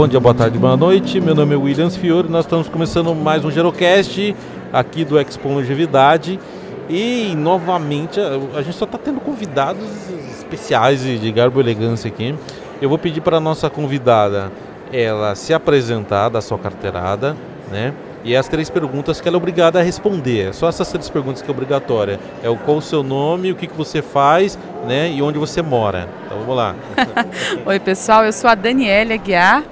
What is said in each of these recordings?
bom dia, boa tarde, boa noite. Meu nome é Williams Fiore. Nós estamos começando mais um Gerocast aqui do Expo Longevidade. E novamente a, gente só está tendo convidados especiais de garbo e elegância aqui. Eu vou pedir para a nossa convidada ela se apresentar da sua carteirada, né? E as três perguntas que ela é obrigada a responder. Só essas três perguntas que é obrigatória. É o qual o seu nome, o que, que você faz, né? E onde você mora. Então vamos lá. Oi pessoal, eu sou a Daniela Aguiar.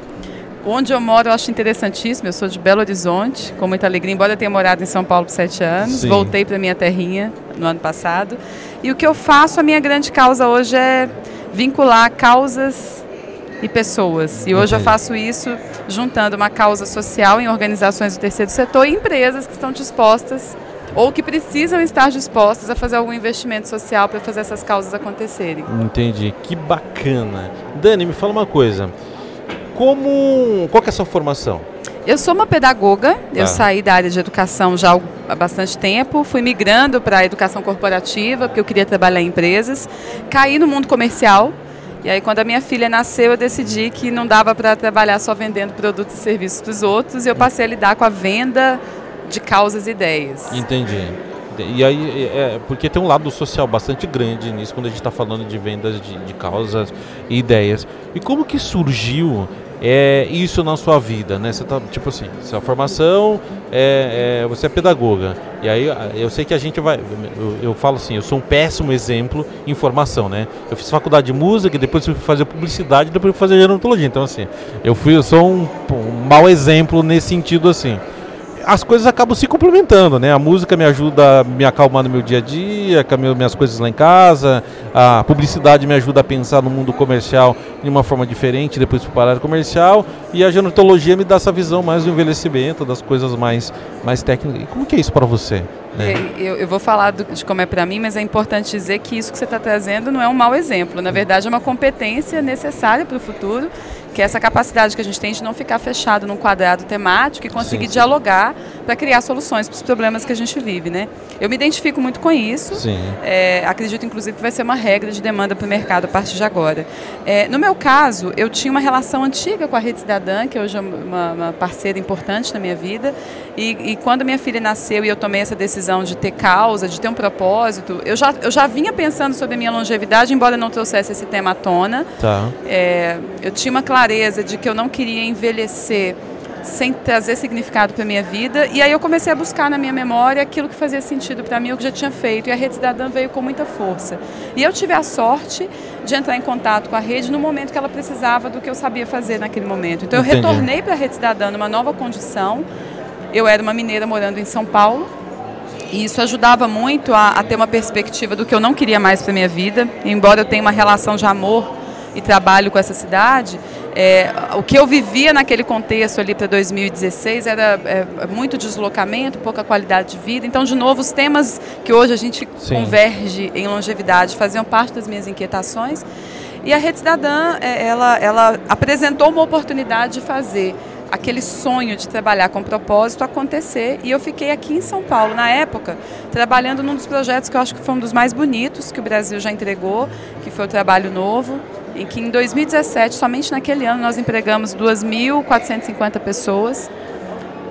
Onde eu moro eu acho interessantíssimo. Eu sou de Belo Horizonte, com muita alegria, embora eu tenha morado em São Paulo por sete anos. Sim. Voltei para minha terrinha no ano passado. E o que eu faço, a minha grande causa hoje é vincular causas e pessoas. E hoje eu faço isso juntando uma causa social em organizações do terceiro setor e empresas que estão dispostas ou que precisam estar dispostas a fazer algum investimento social para fazer essas causas acontecerem. Entendi. Que bacana. Dani, me fala uma coisa. Como, qual é a sua formação? Eu sou uma pedagoga, eu ah. saí da área de educação já há bastante tempo, fui migrando para a educação corporativa, porque eu queria trabalhar em empresas, caí no mundo comercial, e aí, quando a minha filha nasceu, eu decidi que não dava para trabalhar só vendendo produtos e serviços para os outros, e eu passei a lidar com a venda de causas e ideias. Entendi. E aí, é, porque tem um lado social bastante grande nisso, quando a gente está falando de vendas de, de causas e ideias. E como que surgiu é isso na sua vida, né? Você tá, tipo assim, sua formação é, é, você é pedagoga. E aí eu sei que a gente vai. Eu, eu, falo assim, eu sou um péssimo exemplo em formação, né? Eu fiz faculdade de música, depois fui fazer publicidade, depois fui fazer gerontologia. Então, assim, eu fui, eu sou um, um mau exemplo nesse sentido assim as coisas acabam se complementando, né? A música me ajuda a me acalmar no meu dia a dia, com minhas coisas lá em casa, a publicidade me ajuda a pensar no mundo comercial de uma forma diferente, depois para o área comercial, e a genotologia me dá essa visão mais do envelhecimento, das coisas mais, mais técnicas. E como que é isso para você? Né? Eu, eu, vou falar do, de como é para mim, mas é importante dizer que isso que você está trazendo não é um mau exemplo. Na verdade, é uma competência necessária para o futuro que é essa capacidade que a gente tem de não ficar fechado num quadrado temático e conseguir sim, sim. dialogar para criar soluções para os problemas que a gente vive, né? Eu me identifico muito com isso. É, acredito, inclusive, que vai ser uma regra de demanda para o mercado a partir de agora. É, no meu caso, eu tinha uma relação antiga com a Rede Cidadã, que hoje é uma, uma parceira importante na minha vida. E, e, quando minha filha nasceu e eu tomei essa decisão de ter causa, de ter um propósito, eu já, eu já vinha pensando sobre a minha longevidade, embora não trouxesse esse tema à tona. Tá. É, eu tinha uma clareza de que eu não queria envelhecer sem trazer significado para minha vida. E aí eu comecei a buscar na minha memória aquilo que fazia sentido para mim, o que já tinha feito. E a Rede Cidadã veio com muita força. E eu tive a sorte de entrar em contato com a rede no momento que ela precisava do que eu sabia fazer naquele momento. Então eu Entendi. retornei para a Rede Cidadã numa nova condição. Eu era uma mineira morando em São Paulo. E isso ajudava muito a, a ter uma perspectiva do que eu não queria mais para minha vida. Embora eu tenha uma relação de amor e trabalho com essa cidade, é, o que eu vivia naquele contexto ali para 2016 era é, muito deslocamento, pouca qualidade de vida. Então, de novo, os temas que hoje a gente Sim. converge em longevidade faziam parte das minhas inquietações. E a Rede Cidadã, é, ela, ela apresentou uma oportunidade de fazer aquele sonho de trabalhar com propósito acontecer e eu fiquei aqui em São Paulo na época trabalhando num dos projetos que eu acho que foi um dos mais bonitos que o Brasil já entregou que foi o Trabalho Novo em que em 2017, somente naquele ano, nós empregamos 2.450 pessoas,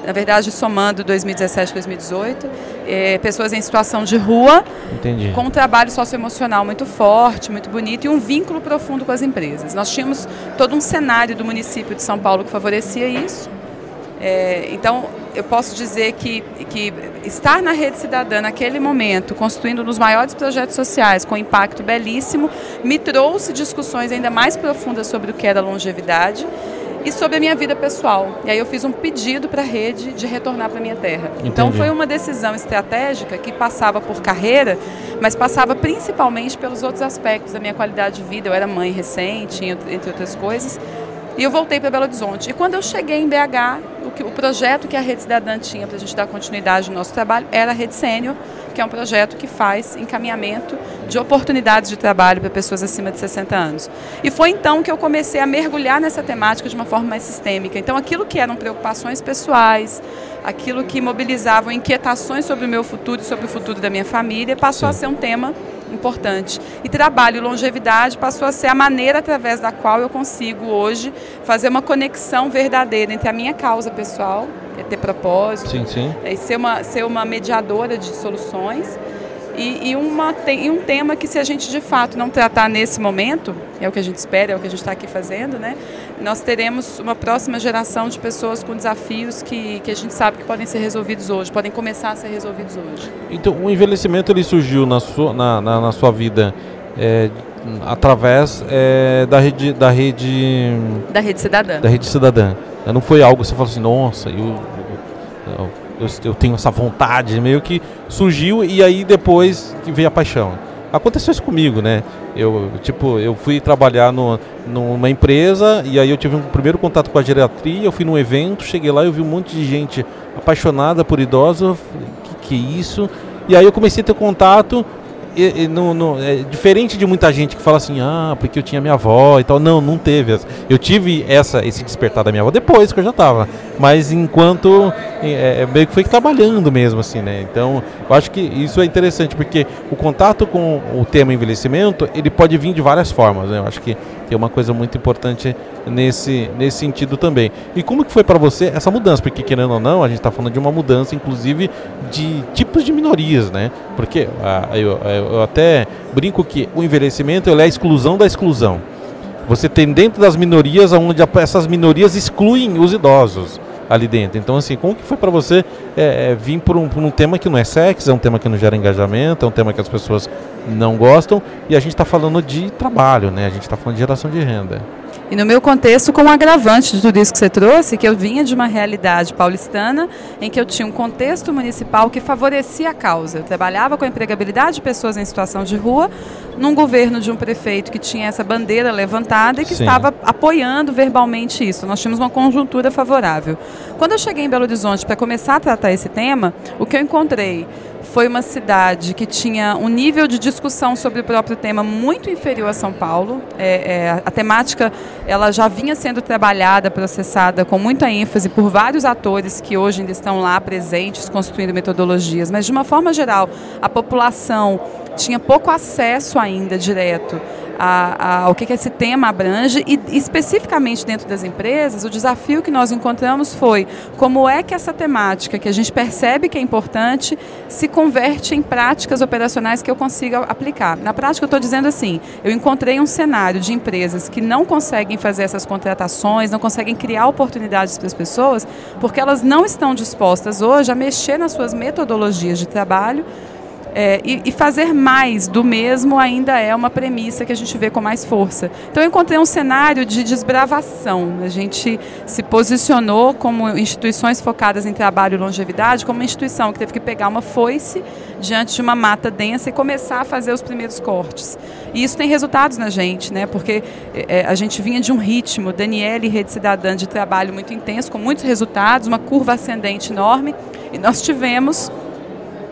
na verdade, somando 2017 e 2018, é, pessoas em situação de rua, Entendi. com um trabalho socioemocional muito forte, muito bonito e um vínculo profundo com as empresas. Nós tínhamos todo um cenário do município de São Paulo que favorecia isso. É, então, eu posso dizer que, que estar na rede cidadã naquele momento, construindo um dos maiores projetos sociais com impacto belíssimo, me trouxe discussões ainda mais profundas sobre o que era longevidade e sobre a minha vida pessoal. E aí eu fiz um pedido para a rede de retornar para minha terra. Entendi. Então foi uma decisão estratégica que passava por carreira, mas passava principalmente pelos outros aspectos da minha qualidade de vida. Eu era mãe recente, entre outras coisas. E eu voltei para Belo Horizonte. E quando eu cheguei em BH, o, que, o projeto que a Rede Cidadã tinha para a gente dar continuidade no nosso trabalho era a Rede Sênior, que é um projeto que faz encaminhamento de oportunidades de trabalho para pessoas acima de 60 anos. E foi então que eu comecei a mergulhar nessa temática de uma forma mais sistêmica. Então, aquilo que eram preocupações pessoais, aquilo que mobilizavam inquietações sobre o meu futuro e sobre o futuro da minha família, passou a ser um tema importante. E trabalho e longevidade passou a ser a maneira através da qual eu consigo hoje fazer uma conexão verdadeira entre a minha causa pessoal, é ter propósito, sim, sim. É ser, uma, ser uma mediadora de soluções e, e, uma, e um tema que se a gente de fato não tratar nesse momento, é o que a gente espera, é o que a gente está aqui fazendo, né? Nós teremos uma próxima geração de pessoas com desafios que, que a gente sabe que podem ser resolvidos hoje, podem começar a ser resolvidos hoje. Então, o envelhecimento ele surgiu na sua, na, na, na sua vida é, através é, da rede da rede da rede cidadã. Da rede cidadã. Não foi algo que você falou assim, nossa, eu, eu eu, eu tenho essa vontade, meio que surgiu e aí depois veio a paixão. Aconteceu isso comigo, né? Eu, tipo, eu fui trabalhar no, numa empresa e aí eu tive um primeiro contato com a geriatria, eu fui num evento, cheguei lá e eu vi um monte de gente apaixonada por idosos, que que é isso? E aí eu comecei a ter contato e, e, é diferente de muita gente que fala assim, ah, porque eu tinha minha avó e tal. Não, não teve. Eu tive essa, esse despertar da minha avó depois que eu já estava. Mas enquanto é, é, meio que foi trabalhando mesmo, assim, né? Então, eu acho que isso é interessante, porque o contato com o tema envelhecimento, ele pode vir de várias formas, né? Eu acho que tem uma coisa muito importante nesse, nesse sentido também. E como que foi para você essa mudança? Porque querendo ou não, a gente está falando de uma mudança, inclusive, de tipos de minorias, né? Porque ah, eu, eu até brinco que o envelhecimento é a exclusão da exclusão. Você tem dentro das minorias onde essas minorias excluem os idosos ali dentro. Então, assim, como que foi para você é, é, vir por um, por um tema que não é sexo, é um tema que não gera engajamento, é um tema que as pessoas não gostam, e a gente está falando de trabalho, né? A gente está falando de geração de renda. E no meu contexto, com um agravante de tudo isso que você trouxe, que eu vinha de uma realidade paulistana em que eu tinha um contexto municipal que favorecia a causa. Eu trabalhava com a empregabilidade de pessoas em situação de rua, num governo de um prefeito que tinha essa bandeira levantada e que Sim. estava apoiando verbalmente isso. Nós tínhamos uma conjuntura favorável. Quando eu cheguei em Belo Horizonte para começar a tratar esse tema, o que eu encontrei foi uma cidade que tinha um nível de discussão sobre o próprio tema muito inferior a São Paulo. É, é, a temática ela já vinha sendo trabalhada, processada com muita ênfase por vários atores que hoje ainda estão lá presentes, construindo metodologias. Mas, de uma forma geral, a população tinha pouco acesso ainda direto a, a, ao que, que esse tema abrange e especificamente dentro das empresas, o desafio que nós encontramos foi como é que essa temática que a gente percebe que é importante se converte em práticas operacionais que eu consiga aplicar. Na prática, eu estou dizendo assim, eu encontrei um cenário de empresas que não conseguem fazer essas contratações, não conseguem criar oportunidades para as pessoas, porque elas não estão dispostas hoje a mexer nas suas metodologias de trabalho é, e, e, fazer mais do mesmo ainda é uma premissa que a gente vê com mais força. Então eu encontrei um cenário de desbravação. A gente se posicionou como instituições focadas em trabalho e longevidade, como uma instituição que teve que pegar uma foice diante de uma mata densa e começar a fazer os primeiros cortes. E isso tem resultados na gente, né? Porque é, a gente vinha de um ritmo, Daniele Rede Cidadã, de trabalho muito intenso, com muitos resultados, uma curva ascendente enorme, e nós tivemos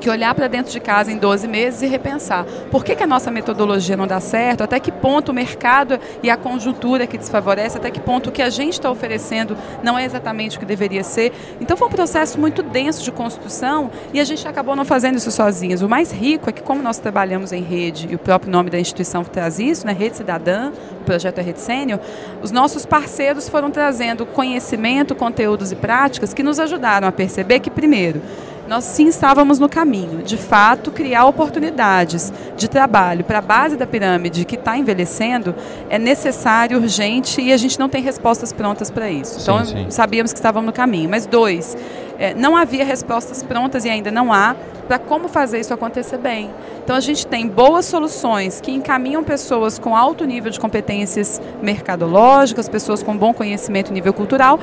que olhar para dentro de casa em 12 meses e repensar por que, que a nossa metodologia não dá certo, até que ponto o mercado e a conjuntura que desfavorece, até que ponto o que a gente está oferecendo não é exatamente o que deveria ser. Então foi um processo muito denso de construção e a gente acabou não fazendo isso sozinhos. O mais rico é que como nós trabalhamos em rede, e o próprio nome da instituição traz isso, né, Rede Cidadã, o projeto é Rede Sênior, os nossos parceiros foram trazendo conhecimento, conteúdos e práticas que nos ajudaram a perceber que, primeiro, nós sim estávamos no caminho. De fato, criar oportunidades de trabalho para a base da pirâmide que está envelhecendo é necessário, urgente e a gente não tem respostas prontas para isso. Então, sim, sim. sabíamos que estávamos no caminho. Mas, dois, é, não havia respostas prontas e ainda não há para como fazer isso acontecer bem. Então, a gente tem boas soluções que encaminham pessoas com alto nível de competências mercadológicas, pessoas com bom conhecimento nível cultural,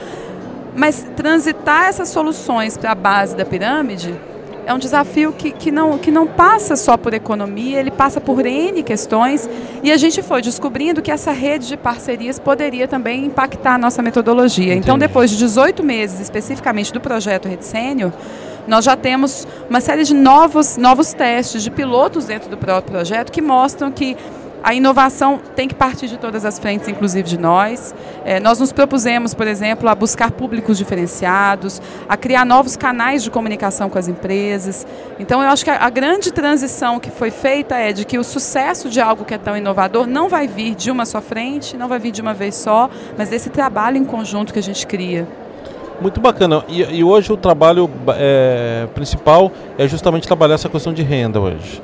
mas transitar essas soluções para a base da pirâmide é um desafio que, que, não, que não passa só por economia, ele passa por N questões. E a gente foi descobrindo que essa rede de parcerias poderia também impactar a nossa metodologia. Entendi. Então, depois de 18 meses, especificamente do projeto Rede Sênior, nós já temos uma série de novos, novos testes de pilotos dentro do próprio projeto que mostram que a inovação tem que partir de todas as frentes, inclusive de nós. É, nós nos propusemos, por exemplo, a buscar públicos diferenciados, a criar novos canais de comunicação com as empresas. Então, eu acho que a, a grande transição que foi feita é de que o sucesso de algo que é tão inovador não vai vir de uma só frente, não vai vir de uma vez só, mas desse trabalho em conjunto que a gente cria. Muito bacana. E, e hoje o trabalho é, principal é justamente trabalhar essa questão de renda hoje.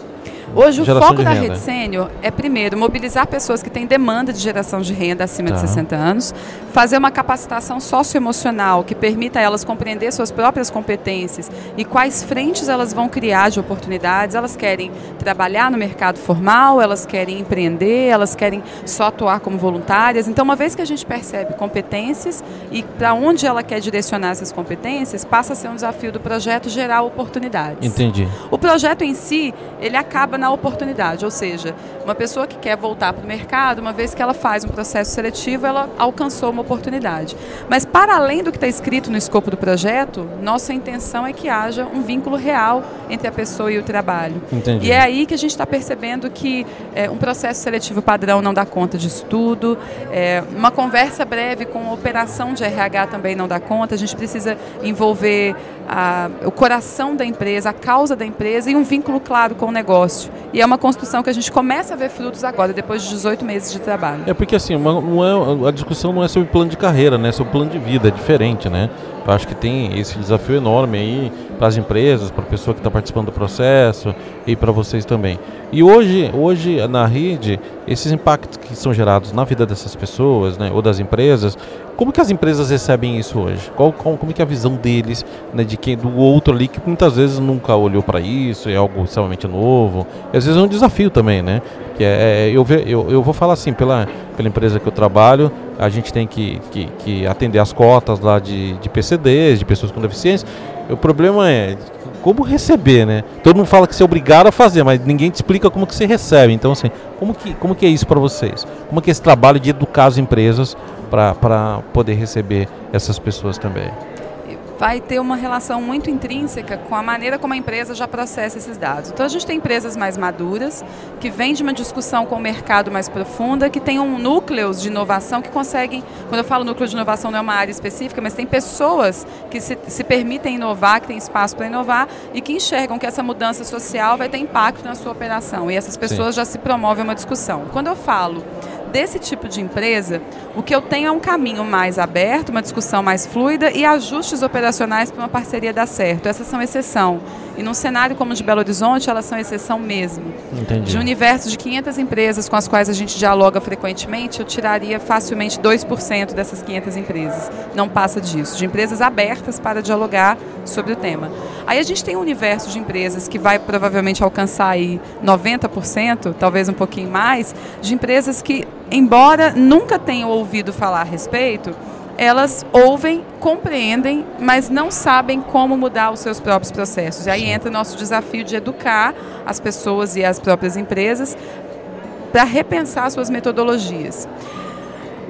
Hoje o foco da Rede Sênior é, primeiro, mobilizar pessoas que têm demanda de geração de renda acima tá. de 60 anos, fazer uma capacitação socioemocional que permita a elas compreender suas próprias competências e quais frentes elas vão criar de oportunidades. Elas querem trabalhar no mercado formal, elas querem empreender, elas querem só atuar como voluntárias. Então, uma vez que a gente percebe competências e para onde ela quer direcionar essas competências, passa a ser um desafio do projeto gerar oportunidades. Entendi. O projeto em si, ele acaba na oportunidade, ou seja, uma pessoa que quer voltar para o mercado, uma vez que ela faz um processo seletivo, ela alcançou uma oportunidade. Mas para além do que está escrito no escopo do projeto, nossa intenção é que haja um vínculo real entre a pessoa e o trabalho. Entendi. E é aí que a gente está percebendo que é, um processo seletivo padrão não dá conta disso tudo, é, uma conversa breve com a operação de RH também não dá conta, a gente precisa envolver a, o coração da empresa, a causa da empresa e um vínculo claro com o negócio. E é uma construção que a gente começa a ver frutos agora, depois de 18 meses de trabalho. É porque assim, uma, é, a discussão não é sobre plano de carreira, né? É sobre plano de vida, é diferente, né? Eu acho que tem esse desafio enorme aí para as empresas, para a pessoa que está participando do processo e para vocês também. E hoje, hoje na rede, esses impactos que são gerados na vida dessas pessoas, né, ou das empresas, como que as empresas recebem isso hoje? Qual, qual como que é a visão deles, né, de quem do outro ali que muitas vezes nunca olhou para isso, é algo extremamente novo. E às vezes é um desafio também, né? Que é, é eu, eu, eu vou falar assim pela pela empresa que eu trabalho, a gente tem que, que, que atender as cotas lá de, de PCDs, de pessoas com deficiência. O problema é como receber, né? Todo mundo fala que você é obrigado a fazer, mas ninguém te explica como que você recebe. Então, assim, como que, como que é isso para vocês? Como que é esse trabalho de educar as empresas para poder receber essas pessoas também? Vai ter uma relação muito intrínseca com a maneira como a empresa já processa esses dados. Então a gente tem empresas mais maduras, que vêm de uma discussão com o mercado mais profunda, que tem um núcleo de inovação que conseguem, quando eu falo núcleo de inovação não é uma área específica, mas tem pessoas que se, se permitem inovar, que têm espaço para inovar e que enxergam que essa mudança social vai ter impacto na sua operação. E essas pessoas Sim. já se promovem uma discussão. Quando eu falo desse tipo de empresa, o que eu tenho é um caminho mais aberto, uma discussão mais fluida e ajustes operacionais para uma parceria dar certo. Essas são exceção. E num cenário como o de Belo Horizonte, elas são exceção mesmo. Entendi. De um universo de 500 empresas com as quais a gente dialoga frequentemente, eu tiraria facilmente 2% dessas 500 empresas. Não passa disso. De empresas abertas para dialogar sobre o tema. Aí a gente tem um universo de empresas que vai provavelmente alcançar aí 90%, talvez um pouquinho mais, de empresas que embora nunca tenham ouvido falar a respeito, elas ouvem, compreendem, mas não sabem como mudar os seus próprios processos. E aí entra o nosso desafio de educar as pessoas e as próprias empresas para repensar suas metodologias.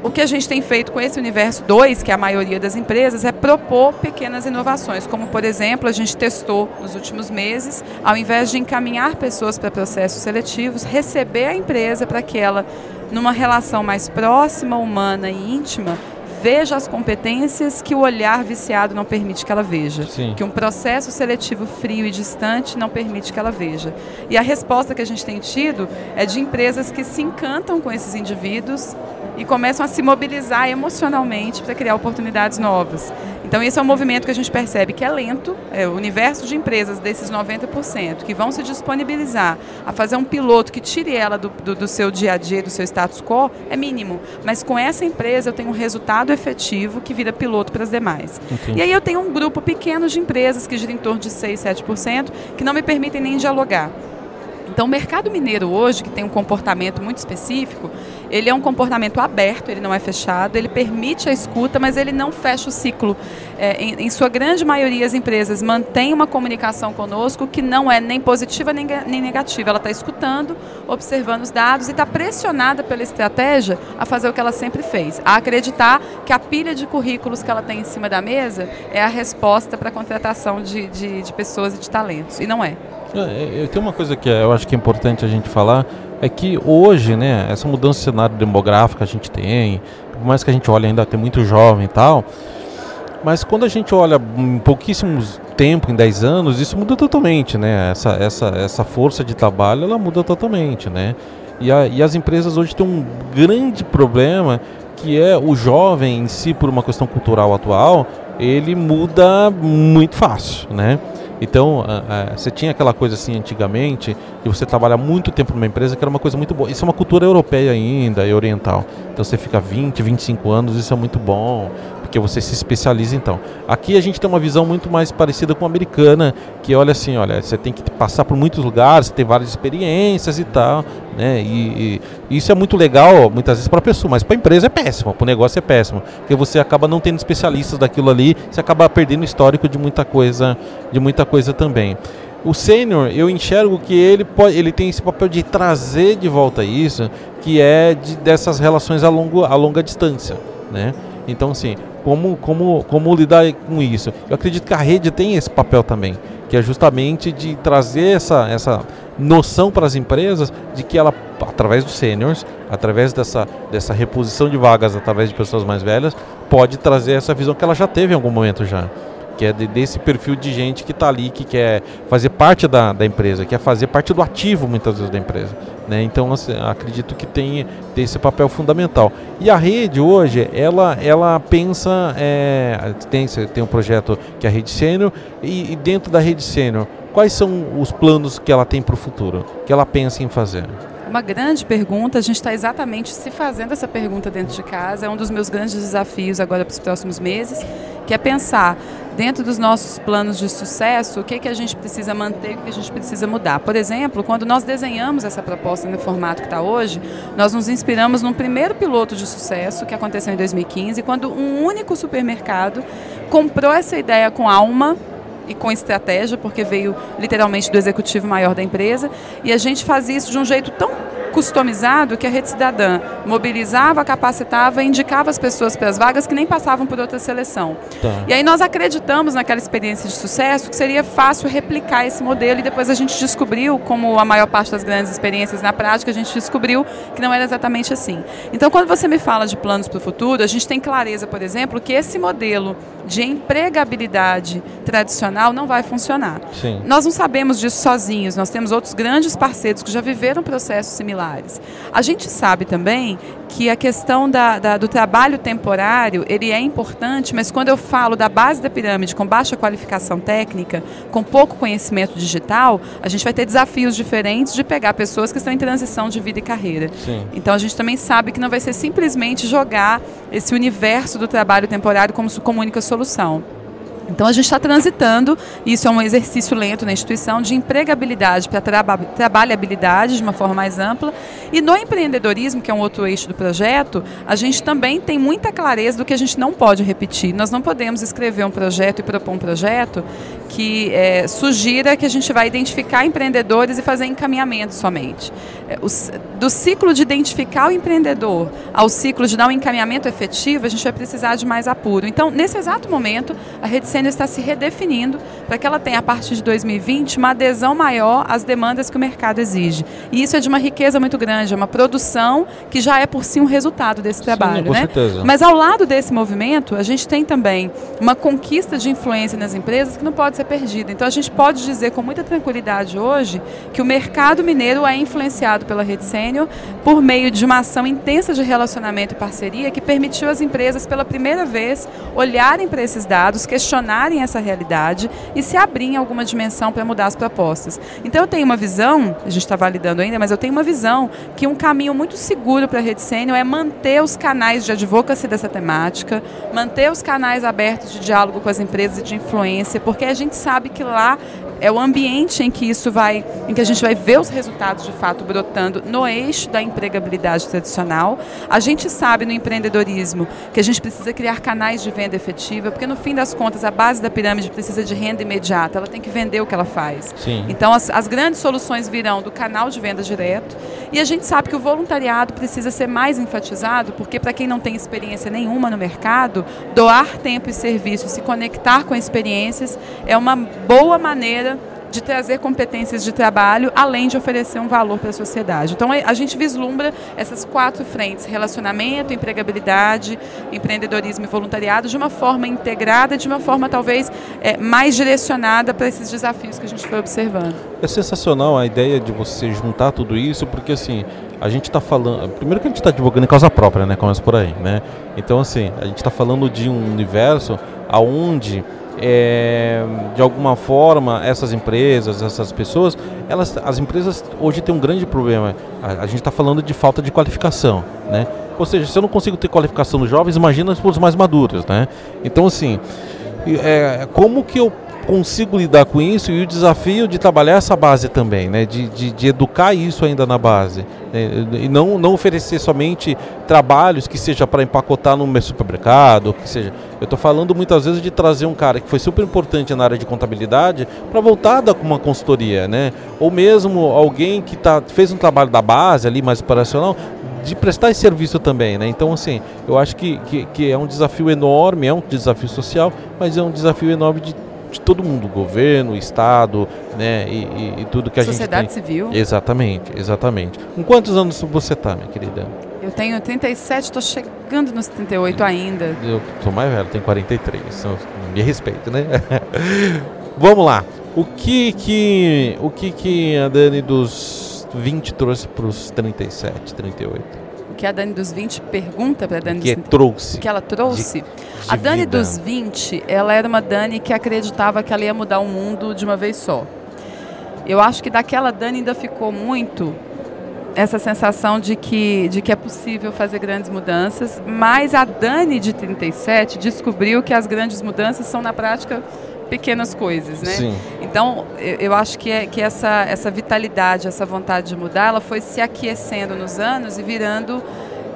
O que a gente tem feito com esse universo 2, que é a maioria das empresas, é propor pequenas inovações, como por exemplo, a gente testou nos últimos meses, ao invés de encaminhar pessoas para processos seletivos, receber a empresa para que ela numa relação mais próxima, humana e íntima, veja as competências que o olhar viciado não permite que ela veja. Sim. Que um processo seletivo frio e distante não permite que ela veja. E a resposta que a gente tem tido é de empresas que se encantam com esses indivíduos e começam a se mobilizar emocionalmente para criar oportunidades novas. Então, esse é um movimento que a gente percebe que é lento, é o universo de empresas desses 90% que vão se disponibilizar a fazer um piloto que tire ela do, do, do seu dia a dia, do seu status quo, é mínimo. Mas com essa empresa eu tenho um resultado efetivo que vira piloto para as demais. Entendi. E aí eu tenho um grupo pequeno de empresas que gira em torno de 6, 7%, que não me permitem nem dialogar. Então, o mercado mineiro hoje, que tem um comportamento muito específico, ele é um comportamento aberto, ele não é fechado, ele permite a escuta, mas ele não fecha o ciclo. É, em, em, sua grande maioria, as empresas mantêm uma comunicação conosco que não é nem positiva nem, nem negativa. Ela está escutando, observando os dados e está pressionada pela estratégia a fazer o que ela sempre fez, a acreditar que a pilha de currículos que ela tem em cima da mesa é a resposta para a contratação de, de, de pessoas e de talentos. E não é. É, eu tenho uma coisa que eu acho que é importante a gente falar, é que hoje, né, essa mudança de cenário demográfico a gente tem, por mais que a gente olhe ainda tem muito jovem e tal, mas quando a gente olha em pouquíssimos tempo, em 10 anos, isso muda totalmente, né? Essa, essa, essa força de trabalho, ela muda totalmente, né? E, a, e as empresas hoje têm um grande problema que é o jovem em si, por uma questão cultural atual, ele muda muito fácil, né? Então, você tinha aquela coisa assim antigamente, de você trabalhar muito tempo numa empresa, que era uma coisa muito boa. Isso é uma cultura europeia ainda, e oriental. Então, você fica 20, 25 anos, isso é muito bom porque você se especializa então. Aqui a gente tem uma visão muito mais parecida com a americana, que olha assim, olha, você tem que passar por muitos lugares, ter várias experiências e tal, né? E, e isso é muito legal muitas vezes para a pessoa, mas para a empresa é péssimo, para o negócio é péssimo, porque você acaba não tendo especialistas daquilo ali, você acaba perdendo o histórico de muita coisa, de muita coisa também. O sênior, eu enxergo que ele pode, ele tem esse papel de trazer de volta isso, que é de, dessas relações a, longo, a longa distância, né? Então, assim, como, como, como lidar com isso? Eu acredito que a rede tem esse papel também, que é justamente de trazer essa, essa noção para as empresas de que ela, através dos seniors, através dessa, dessa reposição de vagas através de pessoas mais velhas, pode trazer essa visão que ela já teve em algum momento já que é de, desse perfil de gente que está ali, que quer fazer parte da, da empresa, quer fazer parte do ativo muitas vezes da empresa. Né? Então, assim, acredito que tem, tem esse papel fundamental. E a rede hoje, ela, ela pensa, é, tem, tem um projeto que é a Rede Sênior, e, e dentro da Rede Sênior, quais são os planos que ela tem para o futuro, que ela pensa em fazer? Uma grande pergunta, a gente está exatamente se fazendo essa pergunta dentro de casa, é um dos meus grandes desafios agora para os próximos meses, que é pensar dentro dos nossos planos de sucesso, o que, que a gente precisa manter, o que a gente precisa mudar. Por exemplo, quando nós desenhamos essa proposta no formato que está hoje, nós nos inspiramos num primeiro piloto de sucesso que aconteceu em 2015, quando um único supermercado comprou essa ideia com alma e com estratégia, porque veio literalmente do executivo maior da empresa, e a gente fazia isso de um jeito tão customizado que a Rede Cidadã mobilizava, capacitava e indicava as pessoas para as vagas que nem passavam por outra seleção. Tá. E aí nós acreditamos naquela experiência de sucesso que seria fácil replicar esse modelo e depois a gente descobriu, como a maior parte das grandes experiências na prática, a gente descobriu que não era exatamente assim. Então, quando você me fala de planos para o futuro, a gente tem clareza, por exemplo, que esse modelo de empregabilidade tradicional não vai funcionar. Sim. Nós não sabemos disso sozinhos, nós temos outros grandes parceiros que já viveram processos A gente sabe também que a questão da, da, do trabalho temporário ele é importante, mas quando eu falo da base da pirâmide com baixa qualificação técnica, com pouco conhecimento digital, a gente vai ter desafios diferentes de pegar pessoas que estão em transição de vida e carreira. Sim. Então a gente também sabe que não vai ser simplesmente jogar esse universo do trabalho temporário como, como única solução. Então a gente está transitando, isso é um exercício lento na instituição, de empregabilidade para traba trabalhabilidade de uma forma mais ampla. E no empreendedorismo, que é um outro eixo do projeto, a gente também tem muita clareza do que a gente não pode repetir. Nós não podemos escrever um projeto e propor um projeto que é, sugira que a gente vai identificar empreendedores e fazer encaminhamento somente. É, os, do ciclo de identificar o empreendedor ao ciclo de dar um encaminhamento efetivo, a gente vai precisar de mais apuro. Então, nesse exato momento, a Rede Sênior está se redefinindo para que ela tenha, a partir de 2020, uma adesão maior às demandas que o mercado exige. E isso é de uma riqueza muito grande, é uma produção que já é por si um resultado desse trabalho. Sim, com né? certeza. Mas ao lado desse movimento, a gente tem também uma conquista de influência nas empresas que não pode ser perdida. Então a gente pode dizer com muita tranquilidade hoje que o mercado mineiro é influenciado pela Rede Sênior por meio de uma ação intensa de relacionamento e parceria que permitiu às empresas pela primeira vez olharem para esses dados, questionarem essa realidade e se abrirem em alguma dimensão para mudar as propostas. Então eu tenho uma visão, a gente está validando ainda, mas eu tenho uma visão que um caminho muito seguro para a Rede Sênior é manter os canais de advocacy dessa temática, manter os canais abertos de diálogo com as empresas e de influência, porque a gente sabe que lá é o ambiente em que isso vai, em que a gente vai ver os resultados de fato brotando no eixo da empregabilidade tradicional. A gente sabe no empreendedorismo que a gente precisa criar canais de venda efetiva, porque no fim das contas a base da pirâmide precisa de renda imediata, ela tem que vender o que ela faz. Sim. Então as, as grandes soluções virão do canal de venda direto e a gente sabe que o voluntariado precisa ser mais enfatizado, porque para quem não tem experiência nenhuma no mercado, doar tempo e serviço, se conectar com experiências é uma boa maneira de trazer competências de trabalho, além de oferecer um valor para a sociedade. Então a gente vislumbra essas quatro frentes: relacionamento, empregabilidade, empreendedorismo e voluntariado, de uma forma integrada, de uma forma talvez é, mais direcionada para esses desafios que a gente foi observando. É sensacional a ideia de você juntar tudo isso, porque assim a gente está falando. Primeiro que a gente está divulgando em causa própria, né? Começa por aí, né? Então, assim, a gente está falando de um universo aonde é, de alguma forma essas empresas, essas pessoas, elas, as empresas hoje têm um grande problema. A, a gente está falando de falta de qualificação, né? Ou seja, se eu não consigo ter qualificação nos jovens, imagina os mais maduros, né? Então assim, é, como que eu consigo lidar com isso e o desafio de trabalhar essa base também, né? de, de, de educar isso ainda na base. Né? E não, não oferecer somente trabalhos que seja para empacotar no supermercado, que seja. Eu estou falando muitas vezes de trazer um cara que foi super importante na área de contabilidade para voltar com uma consultoria, né? Ou mesmo alguém que tá, fez um trabalho da base ali mais operacional, de prestar esse serviço também, né? Então, assim, eu acho que, que, que, é um desafio enorme, é um desafio social, mas é um desafio enorme de de todo mundo, governo, Estado, né, e, e, e tudo que a Sociedade gente tem. Sociedade civil. Exatamente, exatamente. Com quantos anos você está, minha querida? Eu tenho 37, estou chegando nos 38 ainda. Eu sou mais velho, tenho 43, então, me respeito, né? Vamos lá. O que que, o que que a Dani dos 20 trouxe para os 37, 38? Que a Dani dos 20 pergunta para a Dani que dos trouxe. que ela trouxe. De, de a Dani vida. dos 20, ela era uma Dani que acreditava que ela ia mudar o mundo de uma vez só. Eu acho que daquela Dani ainda ficou muito essa sensação de que, de que é possível fazer grandes mudanças, mas a Dani de 37 descobriu que as grandes mudanças são na prática pequenas coisas, né? Sim. Então, eu, eu, acho que, é, que essa, essa vitalidade, essa vontade de mudar, ela foi se aquecendo nos anos e virando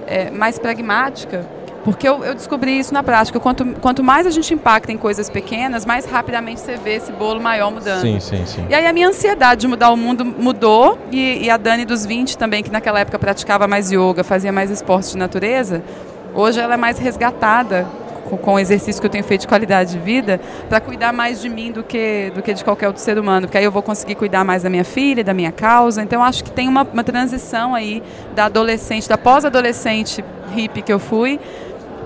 é, mais pragmática. Porque eu, eu, descobri isso na prática. Quanto, quanto mais a gente impacta em coisas pequenas, mais rapidamente você vê esse bolo maior mudando. Sim, sim, sim. E aí a minha ansiedade de mudar o mundo mudou. E, e a Dani dos 20 também, que naquela época praticava mais yoga, fazia mais esportes de natureza, hoje ela é mais resgatada com, com o exercício que eu tenho feito de qualidade de vida, para cuidar mais de mim do que, do que de qualquer outro ser humano, porque aí eu vou conseguir cuidar mais da minha filha, da minha causa. Então, acho que tem uma, uma transição aí da adolescente, da pós-adolescente hippie que eu fui,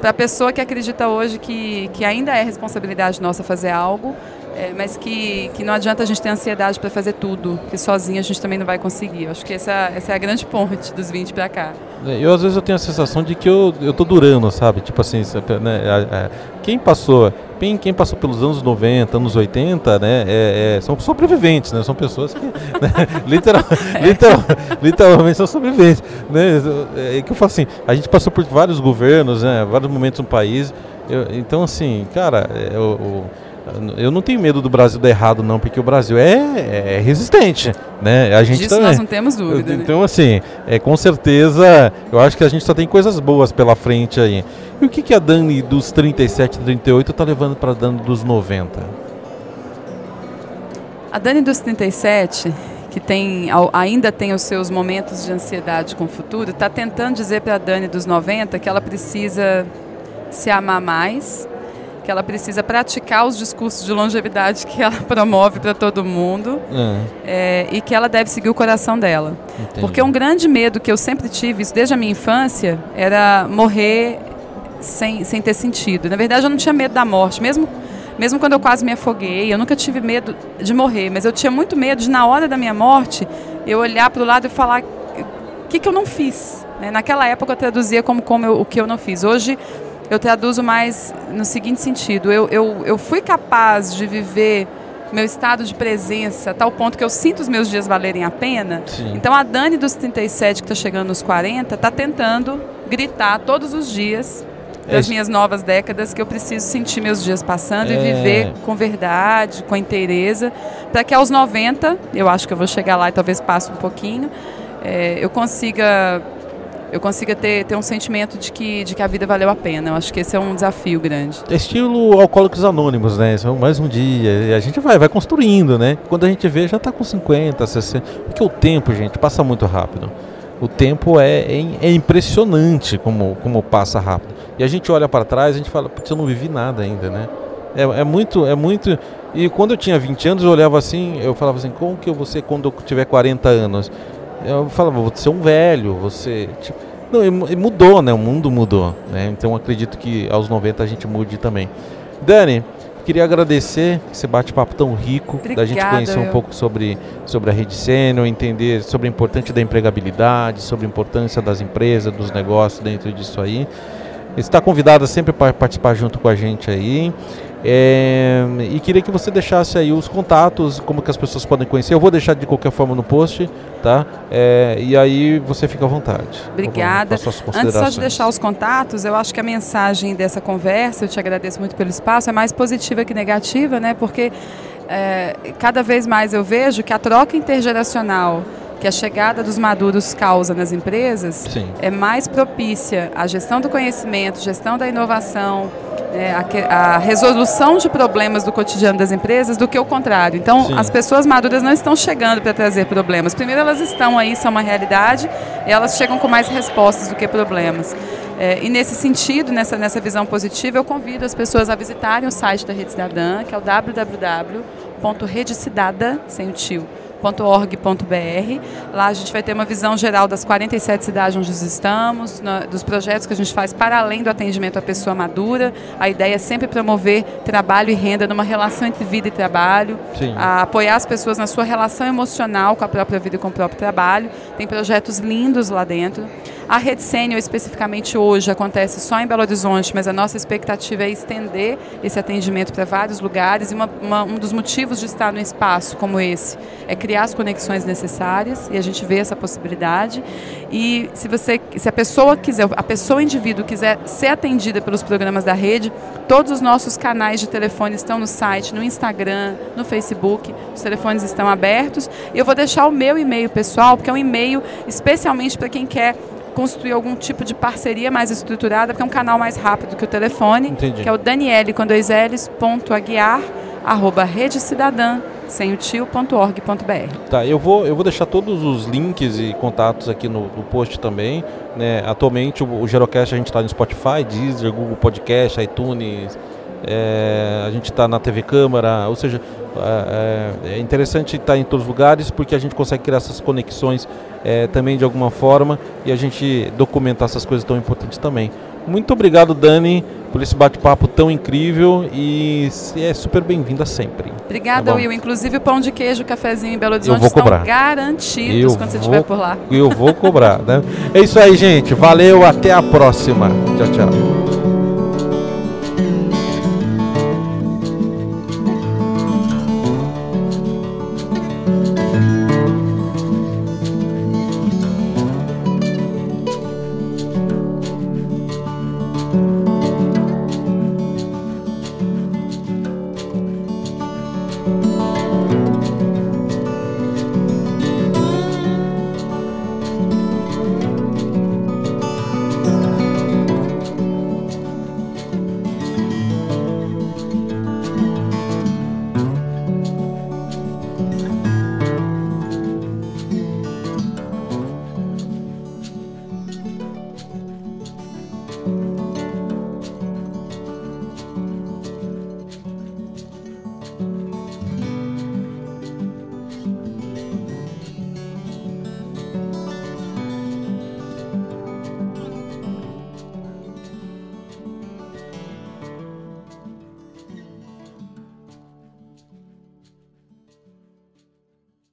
para a pessoa que acredita hoje que, que ainda é responsabilidade nossa fazer algo, é, mas que, que não adianta a gente ter ansiedade para fazer tudo, que sozinho a gente também não vai conseguir. Eu acho que essa, essa é a grande ponte dos 20 para cá. É, eu às vezes eu tenho a sensação de que eu, eu tô durando, sabe? Tipo assim, né, quem passou, quem, quem passou pelos anos 90, anos 80, né, é, é, são sobreviventes, né? São pessoas que né, literal, literal, literalmente são sobreviventes, né? É que eu falo assim, a gente passou por vários governos, né, vários momentos no país. Eu, então assim, cara, é, o eu não tenho medo do Brasil dar errado, não, porque o Brasil é, é resistente, né? A gente Disso também. nós não temos dúvida. Né? Então, né? assim, é, com certeza, eu acho que a gente só tem coisas boas pela frente aí. E o que, que a Dani dos 37, 38 está levando para a Dani dos 90? A Dani dos 37, que tem, ainda tem os seus momentos de ansiedade com o futuro, está tentando dizer para a Dani dos 90 que ela precisa se amar mais que ela precisa praticar os discursos de longevidade que ela promove para todo mundo é. É, e que ela deve seguir o coração dela. Entendi. Porque um grande medo que eu sempre tive, isso desde a minha infância, era morrer sem, sem ter sentido. Na verdade, eu não tinha medo da morte, mesmo mesmo quando eu quase me afoguei, eu nunca tive medo de morrer, mas eu tinha muito medo de, na hora da minha morte, eu olhar para o lado e falar o que, que eu não fiz. Né? Naquela época eu traduzia como, como eu, o que eu não fiz. Hoje eu traduzo mais no seguinte sentido: eu, eu, eu fui capaz de viver meu estado de presença a tal ponto que eu sinto os meus dias valerem a pena. Sim. Então a Dani dos 37, que está chegando nos 40, está tentando gritar todos os dias das é. minhas novas décadas que eu preciso sentir meus dias passando é. e viver com verdade, com inteireza, para que aos 90, eu acho que eu vou chegar lá e talvez passe um pouquinho, é, eu consiga eu consiga ter, ter um sentimento de que, de que a vida valeu a pena. Eu acho que esse é um desafio grande. Estilo Alcoólicos Anônimos, né? É mais um dia. E a gente vai, vai construindo, né? Quando a gente vê, já está com 50, 60. Porque o tempo, gente, passa muito rápido. O tempo é, é, é impressionante como, como passa rápido. E a gente olha para trás e a gente fala, putz, eu não vivi nada ainda, né? É, é muito, é muito E quando eu tinha 20 anos, eu olhava assim, eu falava assim, como que eu vou ser quando eu tiver 40 anos? Eu falava, vou ser um velho, você. Tipo, não, e mudou, né? O mundo mudou. Né? Então acredito que aos 90 a gente mude também. Dani, queria agradecer esse bate-papo tão rico, Obrigada, da gente conhecer um pouco sobre, sobre a rede sênior, entender sobre a importância da empregabilidade, sobre a importância das empresas, dos negócios dentro disso aí. Está convidada sempre para participar junto com a gente aí. É, e queria que você deixasse aí os contatos, como que as pessoas podem conhecer. Eu vou deixar de qualquer forma no post, tá? É, e aí você fica à vontade. Obrigada. Antes só de deixar os contatos, eu acho que a mensagem dessa conversa, eu te agradeço muito pelo espaço, é mais positiva que negativa, né? Porque é, cada vez mais eu vejo que a troca intergeracional que a chegada dos maduros causa nas empresas Sim. é mais propícia à gestão do conhecimento, gestão da inovação, é, a, a, resolução de problemas do cotidiano das empresas do que o contrário. Então, Sim. as pessoas maduras não estão chegando para trazer problemas. Primeiro, elas estão aí, são uma realidade, e elas chegam com mais respostas do que problemas. É, e nesse sentido, nessa, nessa visão positiva, eu convido as pessoas a visitarem o site da Rede Cidadã, que é o www.redecidada, sem o tio, .org.br. Lá a gente vai ter uma visão geral das 47 cidades onde estamos, dos projetos que a gente faz para além do atendimento à pessoa madura. A ideia é sempre promover trabalho e renda numa relação entre vida e trabalho, apoiar as pessoas na sua relação emocional com a própria vida e com o próprio trabalho. Tem projetos lindos lá dentro. A Rede Sênior, especificamente hoje, acontece só em Belo Horizonte, mas a nossa expectativa é estender esse atendimento para vários lugares. E uma, uma, um dos motivos de estar num espaço como esse é criar as conexões necessárias e a gente vê essa possibilidade. E se você, se a pessoa quiser, a pessoa indivíduo quiser ser atendida pelos programas da rede, todos os nossos canais de telefone estão no site, no Instagram, no Facebook. Os telefones estão abertos. E eu vou deixar o meu e-mail pessoal, porque é um e-mail especialmente para quem quer construir algum tipo de parceria mais estruturada, porque é um canal mais rápido que o telefone, Entendi. que é o Daniele com dois L's, ponto aguiar, arroba rede cidadã, sem o tio.org.br. Tá, eu vou, eu vou deixar todos os links e contatos aqui no, no post também. Né? Atualmente o, o Gerocast a gente está no Spotify, Deezer, Google Podcast, iTunes, é, a gente está na TV Câmara, ou seja, é, é, é interessante estar em todos os lugares porque a gente consegue criar essas conexões é, também de alguma forma e a gente documentar essas coisas tão importantes também. Muito obrigado, Dani, por esse bate-papo tão incrível e é super bem-vinda sempre. Obrigada, tá Will. Inclusive o pão de queijo, o cafezinho em Belo Horizonte estão garantidos eu quando você estiver por lá. Eu vou cobrar. Né? É isso aí, gente. Valeu, até a próxima. Tchau, tchau.